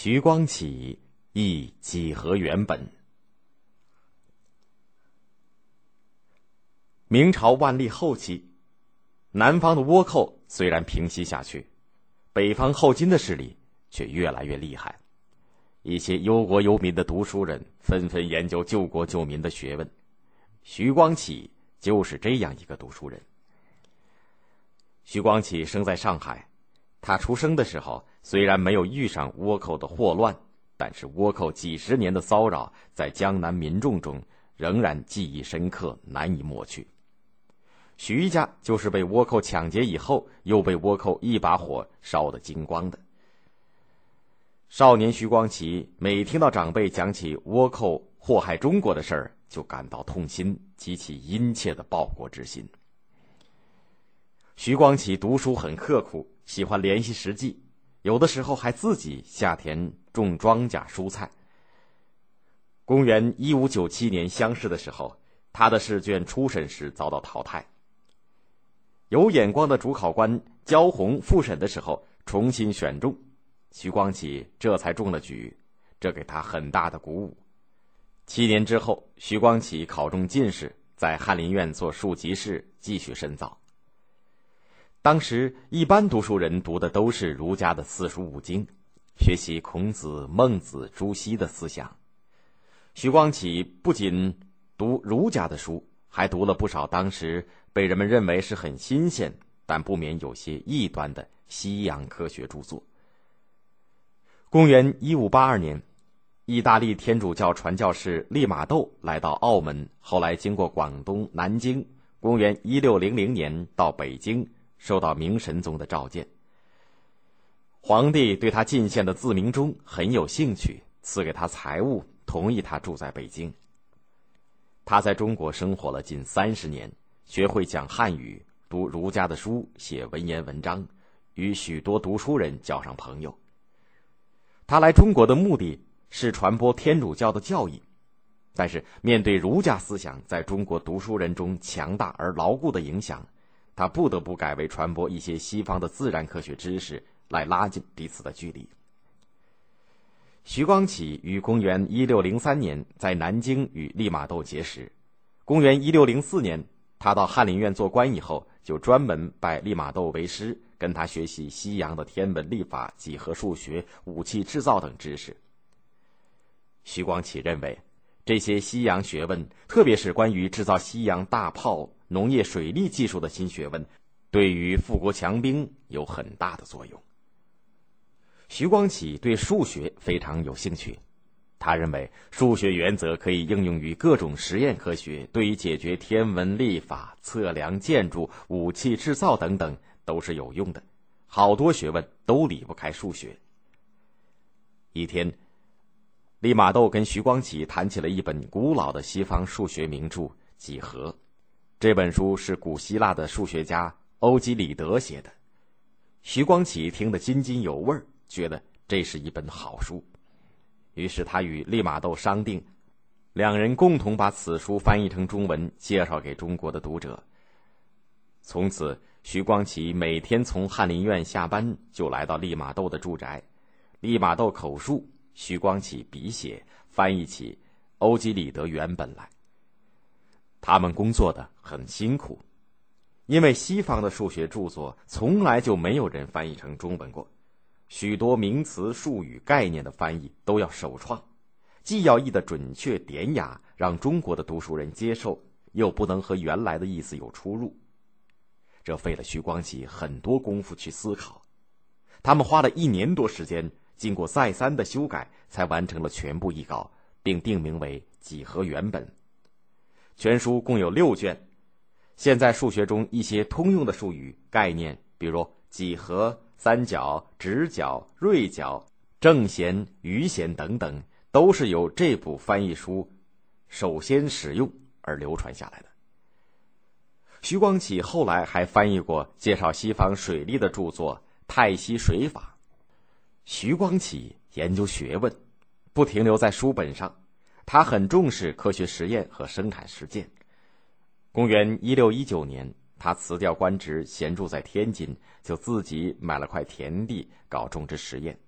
徐光启忆几何原本。明朝万历后期，南方的倭寇虽然平息下去，北方后金的势力却越来越厉害。一些忧国忧民的读书人纷纷研究救国救民的学问，徐光启就是这样一个读书人。徐光启生在上海，他出生的时候虽然没有遇上倭寇的祸乱，但是倭寇几十年的骚扰在江南民众中仍然记忆深刻，难以抹去。徐家就是被倭寇抢劫以后，又被倭寇一把火烧得精光的。少年徐光启每听到长辈讲起倭寇祸害中国的事儿，就感到痛心，激起殷切的报国之心。徐光启读书很刻苦，喜欢联系实际，有的时候还自己下田种庄稼、蔬菜。公元一五九七年乡试的时候，他的试卷初审时遭到淘汰。有眼光的主考官焦红复审的时候重新选中，徐光启这才中了举，这给他很大的鼓舞。七年之后，徐光启考中进士，在翰林院做庶吉士，继续深造。当时一般读书人读的都是儒家的四书五经，学习孔子、孟子、朱熹的思想。徐光启不仅读儒家的书，还读了不少当时被人们认为是很新鲜，但不免有些异端的西洋科学著作。公元一五八二年，意大利天主教传教士利玛窦来到澳门，后来经过广东南京。公元一六零零年到北京。受到明神宗的召见，皇帝对他进献的自明钟很有兴趣，赐给他财物，同意他住在北京。他在中国生活了近三十年，学会讲汉语，读儒家的书，写文言文章，与许多读书人交上朋友。他来中国的目的是传播天主教的教义，但是面对儒家思想在中国读书人中强大而牢固的影响。他不得不改为传播一些西方的自然科学知识，来拉近彼此的距离。徐光启于公元一六零三年在南京与利玛窦结识。公元一六零四年，他到翰林院做官以后，就专门拜利玛窦为师，跟他学习西洋的天文、历法、几何、数学、武器制造等知识。徐光启认为，这些西洋学问，特别是关于制造西洋大炮。农业水利技术的新学问，对于富国强兵有很大的作用。徐光启对数学非常有兴趣，他认为数学原则可以应用于各种实验科学，对于解决天文历法、测量建筑、武器制造等等都是有用的。好多学问都离不开数学。一天，利玛窦跟徐光启谈起了一本古老的西方数学名著《几何》。这本书是古希腊的数学家欧几里得写的，徐光启听得津津有味儿觉得这是一本好书，于是他与利玛窦商定，两人共同把此书翻译成中文，介绍给中国的读者。从此，徐光启每天从翰林院下班就来到利玛窦的住宅，利玛窦口述，徐光启笔写，翻译起欧几里得原本来。他们工作的很辛苦，因为西方的数学著作从来就没有人翻译成中文过，许多名词、术语、概念的翻译都要首创，既要译得准确典雅，让中国的读书人接受，又不能和原来的意思有出入。这费了徐光启很多功夫去思考，他们花了一年多时间，经过再三的修改，才完成了全部译稿，并定名为《几何原本》。全书共有六卷，现在数学中一些通用的术语概念，比如几何、三角、直角、锐角、正弦、余弦等等，都是由这部翻译书首先使用而流传下来的。徐光启后来还翻译过介绍西方水利的著作《太溪水法》。徐光启研究学问，不停留在书本上。他很重视科学实验和生产实践。公元一六一九年，他辞掉官职，闲住在天津，就自己买了块田地搞种植实验。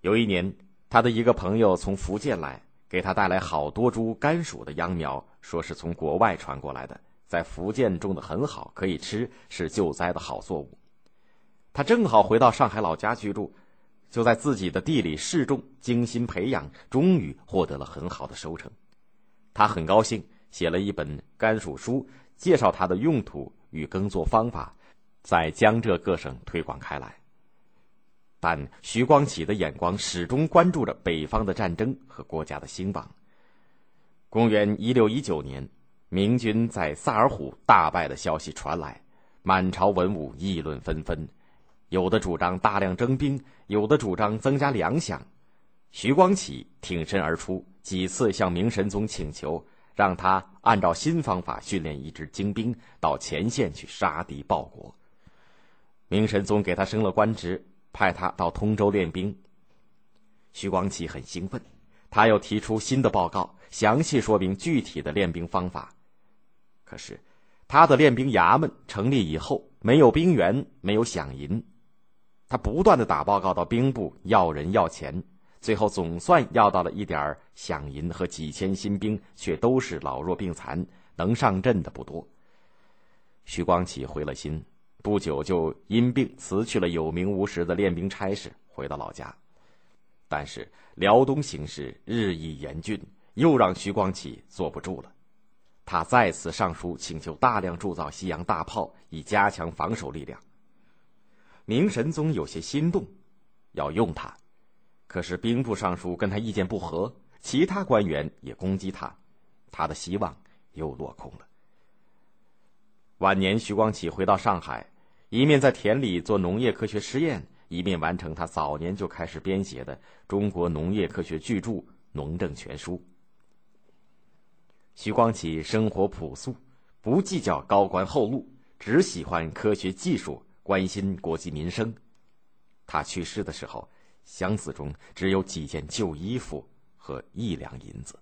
有一年，他的一个朋友从福建来，给他带来好多株甘薯的秧苗，说是从国外传过来的，在福建种的很好，可以吃，是救灾的好作物。他正好回到上海老家居住，就在自己的地里试种，精心培养，终于获得了很好的收成。他很高兴，写了一本甘薯书，介绍它的用途与耕作方法，在江浙各省推广开来。但徐光启的眼光始终关注着北方的战争和国家的兴亡。公元一六一九年，明军在萨尔浒大败的消息传来，满朝文武议论纷纷，有的主张大量征兵，有的主张增加粮饷。徐光启挺身而出，几次向明神宗请求，让他按照新方法训练一支精兵到前线去杀敌报国。明神宗给他升了官职。派他到通州练兵。徐光启很兴奋，他又提出新的报告，详细说明具体的练兵方法。可是，他的练兵衙门成立以后，没有兵员，没有饷银。他不断的打报告到兵部要人要钱，最后总算要到了一点饷银和几千新兵，却都是老弱病残，能上阵的不多。徐光启灰了心。不久就因病辞去了有名无实的练兵差事，回到老家。但是辽东形势日益严峻，又让徐光启坐不住了。他再次上书请求大量铸造西洋大炮，以加强防守力量。明神宗有些心动，要用他，可是兵部尚书跟他意见不合，其他官员也攻击他，他的希望又落空了。晚年，徐光启回到上海，一面在田里做农业科学实验，一面完成他早年就开始编写的中国农业科学巨著《农政全书》。徐光启生活朴素，不计较高官厚禄，只喜欢科学技术，关心国计民生。他去世的时候，箱子中只有几件旧衣服和一两银子。